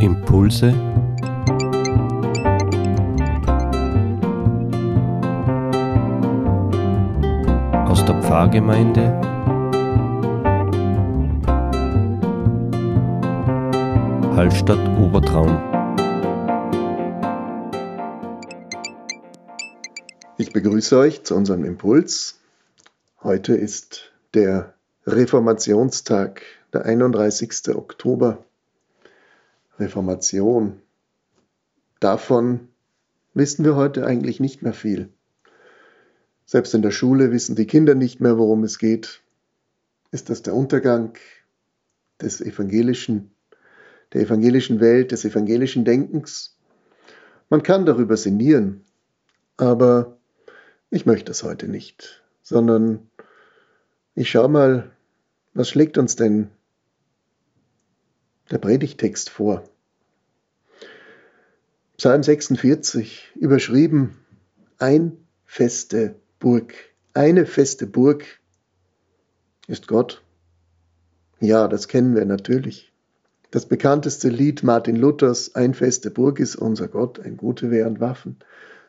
Impulse aus der Pfarrgemeinde Hallstatt Obertraum. Ich begrüße euch zu unserem Impuls. Heute ist der Reformationstag, der 31. Oktober. Reformation. Davon wissen wir heute eigentlich nicht mehr viel. Selbst in der Schule wissen die Kinder nicht mehr, worum es geht. Ist das der Untergang des evangelischen, der evangelischen Welt, des evangelischen Denkens? Man kann darüber sinnieren, aber ich möchte es heute nicht, sondern ich schaue mal, was schlägt uns denn der Predigtext vor. Psalm 46, überschrieben, ein feste Burg. Eine feste Burg ist Gott. Ja, das kennen wir natürlich. Das bekannteste Lied Martin Luthers, Ein feste Burg ist unser Gott, ein gute Wehr und Waffen,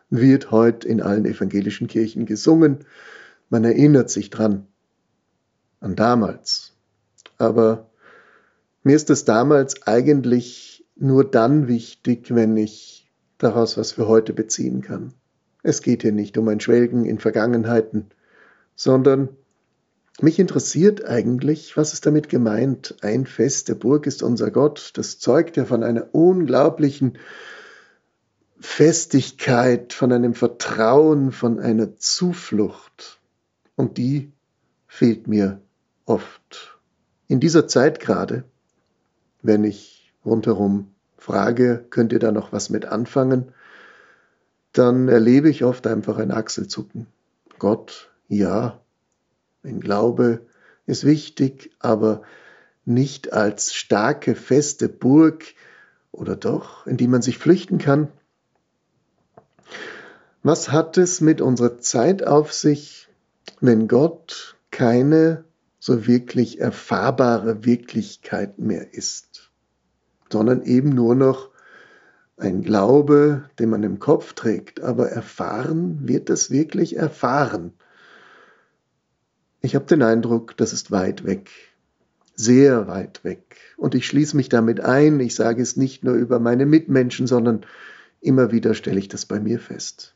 wird heute in allen evangelischen Kirchen gesungen. Man erinnert sich dran, an damals. Aber mir ist es damals eigentlich nur dann wichtig, wenn ich daraus was für heute beziehen kann. Es geht hier nicht um ein Schwelgen in Vergangenheiten, sondern mich interessiert eigentlich, was ist damit gemeint? Ein feste Burg ist unser Gott. Das zeugt ja von einer unglaublichen Festigkeit, von einem Vertrauen, von einer Zuflucht. Und die fehlt mir oft. In dieser Zeit gerade wenn ich rundherum frage, könnt ihr da noch was mit anfangen, dann erlebe ich oft einfach ein Achselzucken. Gott, ja, ein Glaube ist wichtig, aber nicht als starke, feste Burg oder doch, in die man sich flüchten kann. Was hat es mit unserer Zeit auf sich, wenn Gott keine so wirklich erfahrbare Wirklichkeit mehr ist, sondern eben nur noch ein Glaube, den man im Kopf trägt, aber erfahren wird es wirklich erfahren. Ich habe den Eindruck, das ist weit weg, sehr weit weg. Und ich schließe mich damit ein, ich sage es nicht nur über meine Mitmenschen, sondern immer wieder stelle ich das bei mir fest.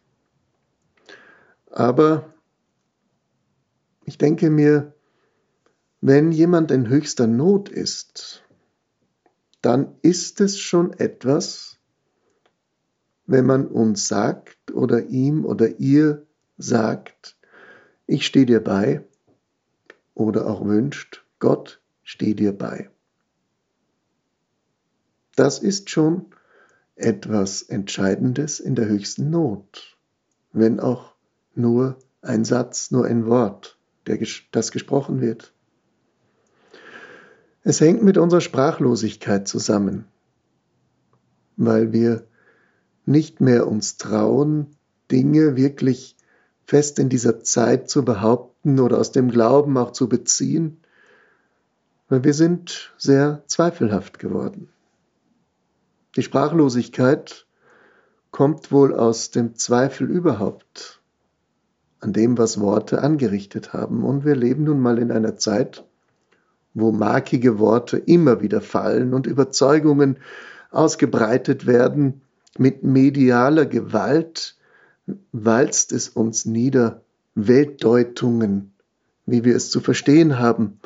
Aber ich denke mir, wenn jemand in höchster Not ist, dann ist es schon etwas, wenn man uns sagt oder ihm oder ihr sagt, ich stehe dir bei oder auch wünscht, Gott stehe dir bei. Das ist schon etwas Entscheidendes in der höchsten Not, wenn auch nur ein Satz, nur ein Wort, der, das gesprochen wird. Es hängt mit unserer Sprachlosigkeit zusammen, weil wir nicht mehr uns trauen, Dinge wirklich fest in dieser Zeit zu behaupten oder aus dem Glauben auch zu beziehen, weil wir sind sehr zweifelhaft geworden. Die Sprachlosigkeit kommt wohl aus dem Zweifel überhaupt an dem, was Worte angerichtet haben. Und wir leben nun mal in einer Zeit, wo markige Worte immer wieder fallen und Überzeugungen ausgebreitet werden mit medialer Gewalt, walzt es uns nieder, Weltdeutungen, wie wir es zu verstehen haben.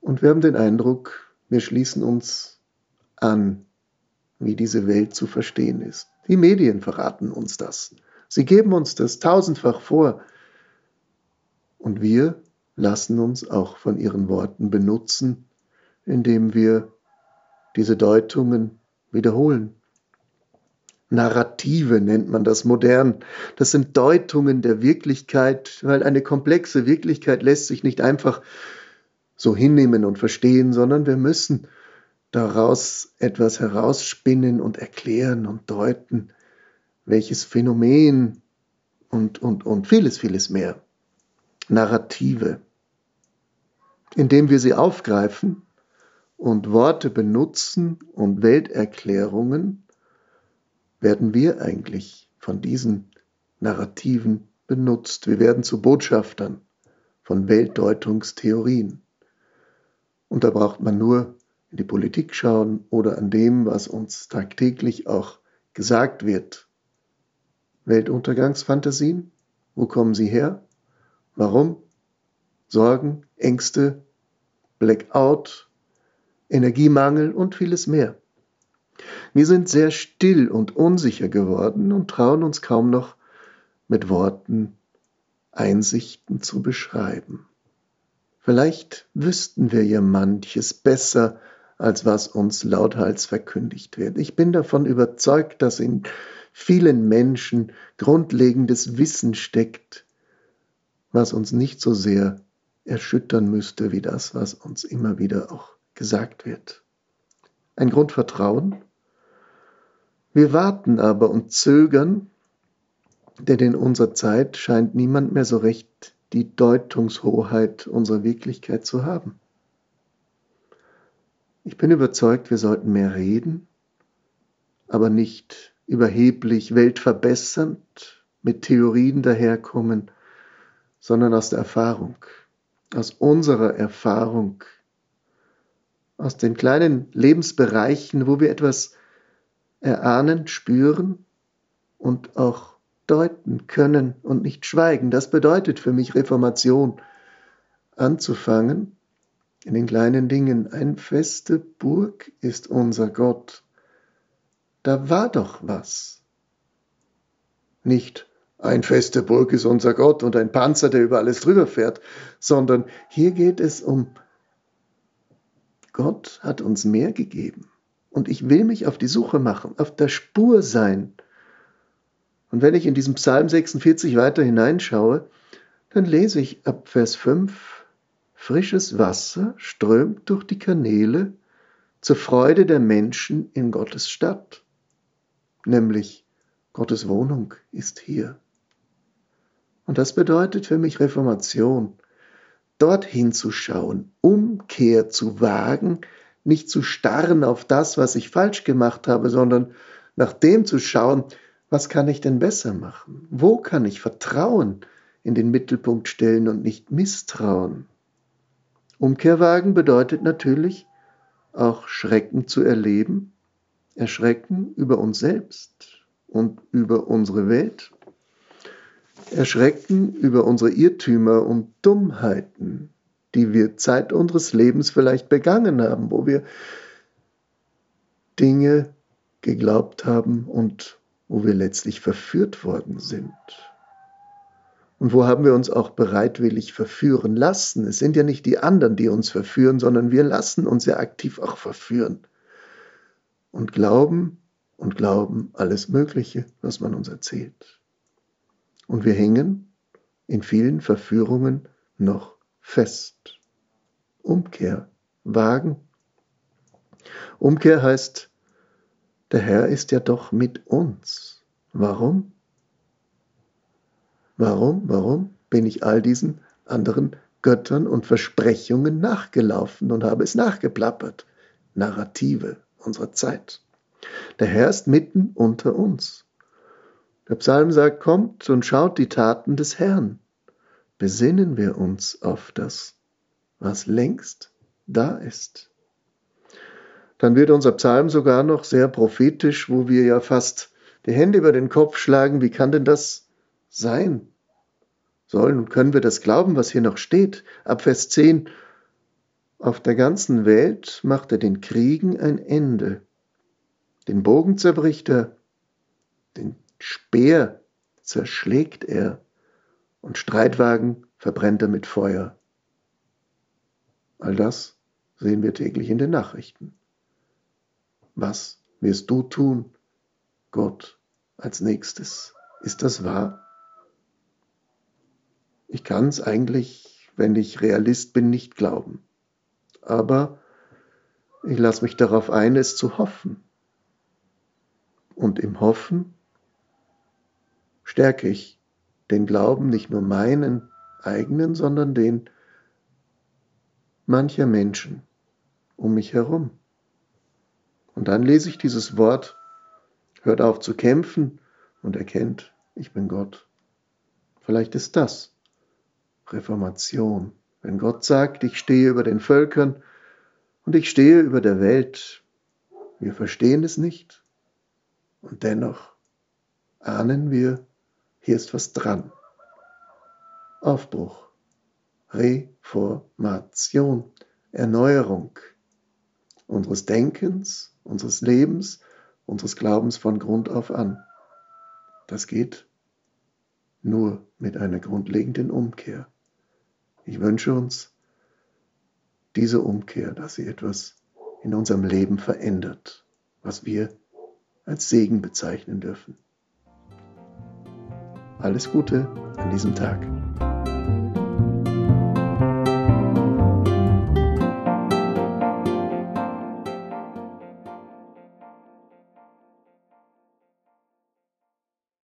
Und wir haben den Eindruck, wir schließen uns an, wie diese Welt zu verstehen ist. Die Medien verraten uns das. Sie geben uns das tausendfach vor. Und wir lassen uns auch von ihren Worten benutzen, indem wir diese Deutungen wiederholen. Narrative nennt man das modern. Das sind Deutungen der Wirklichkeit, weil eine komplexe Wirklichkeit lässt sich nicht einfach so hinnehmen und verstehen, sondern wir müssen daraus etwas herausspinnen und erklären und deuten, welches Phänomen und, und, und vieles, vieles mehr. Narrative, indem wir sie aufgreifen und Worte benutzen und Welterklärungen, werden wir eigentlich von diesen Narrativen benutzt. Wir werden zu Botschaftern von Weltdeutungstheorien. Und da braucht man nur in die Politik schauen oder an dem, was uns tagtäglich auch gesagt wird. Weltuntergangsfantasien, wo kommen sie her? Warum? Sorgen, Ängste, Blackout, Energiemangel und vieles mehr. Wir sind sehr still und unsicher geworden und trauen uns kaum noch mit Worten Einsichten zu beschreiben. Vielleicht wüssten wir ja manches besser, als was uns lauthals verkündigt wird. Ich bin davon überzeugt, dass in vielen Menschen grundlegendes Wissen steckt, was uns nicht so sehr erschüttern müsste wie das, was uns immer wieder auch gesagt wird. Ein Grundvertrauen. Wir warten aber und zögern, denn in unserer Zeit scheint niemand mehr so recht die Deutungshoheit unserer Wirklichkeit zu haben. Ich bin überzeugt, wir sollten mehr reden, aber nicht überheblich, weltverbessernd mit Theorien daherkommen, sondern aus der Erfahrung, aus unserer Erfahrung, aus den kleinen Lebensbereichen, wo wir etwas erahnen, spüren und auch deuten können und nicht schweigen. Das bedeutet für mich Reformation, anzufangen in den kleinen Dingen. Ein feste Burg ist unser Gott. Da war doch was. Nicht ein feste Burg ist unser Gott und ein Panzer, der über alles drüber fährt, sondern hier geht es um Gott hat uns mehr gegeben. Und ich will mich auf die Suche machen, auf der Spur sein. Und wenn ich in diesem Psalm 46 weiter hineinschaue, dann lese ich ab Vers 5, frisches Wasser strömt durch die Kanäle zur Freude der Menschen in Gottes Stadt. Nämlich Gottes Wohnung ist hier. Und das bedeutet für mich Reformation, dorthin zu schauen, Umkehr zu wagen, nicht zu starren auf das, was ich falsch gemacht habe, sondern nach dem zu schauen, was kann ich denn besser machen? Wo kann ich Vertrauen in den Mittelpunkt stellen und nicht Misstrauen? Umkehrwagen bedeutet natürlich auch Schrecken zu erleben, Erschrecken über uns selbst und über unsere Welt erschrecken über unsere Irrtümer und Dummheiten, die wir Zeit unseres Lebens vielleicht begangen haben, wo wir Dinge geglaubt haben und wo wir letztlich verführt worden sind. Und wo haben wir uns auch bereitwillig verführen lassen? Es sind ja nicht die anderen, die uns verführen, sondern wir lassen uns ja aktiv auch verführen. Und glauben und glauben alles Mögliche, was man uns erzählt. Und wir hängen in vielen Verführungen noch fest. Umkehr, wagen. Umkehr heißt, der Herr ist ja doch mit uns. Warum? Warum, warum bin ich all diesen anderen Göttern und Versprechungen nachgelaufen und habe es nachgeplappert? Narrative unserer Zeit. Der Herr ist mitten unter uns. Der Psalm sagt, kommt und schaut die Taten des Herrn. Besinnen wir uns auf das, was längst da ist. Dann wird unser Psalm sogar noch sehr prophetisch, wo wir ja fast die Hände über den Kopf schlagen. Wie kann denn das sein? Sollen und können wir das glauben, was hier noch steht? Ab Vers 10. Auf der ganzen Welt macht er den Kriegen ein Ende. Den Bogen zerbricht er, den Speer zerschlägt er und Streitwagen verbrennt er mit Feuer. All das sehen wir täglich in den Nachrichten. Was wirst du tun, Gott, als nächstes? Ist das wahr? Ich kann es eigentlich, wenn ich Realist bin, nicht glauben. Aber ich lasse mich darauf ein, es zu hoffen. Und im Hoffen stärke ich den Glauben, nicht nur meinen eigenen, sondern den mancher Menschen, um mich herum. Und dann lese ich dieses Wort, hört auf zu kämpfen und erkennt, ich bin Gott. Vielleicht ist das Reformation, wenn Gott sagt, ich stehe über den Völkern und ich stehe über der Welt. Wir verstehen es nicht und dennoch ahnen wir, hier ist was dran. Aufbruch, Reformation, Erneuerung unseres Denkens, unseres Lebens, unseres Glaubens von Grund auf an. Das geht nur mit einer grundlegenden Umkehr. Ich wünsche uns diese Umkehr, dass sie etwas in unserem Leben verändert, was wir als Segen bezeichnen dürfen. Alles Gute an diesem Tag.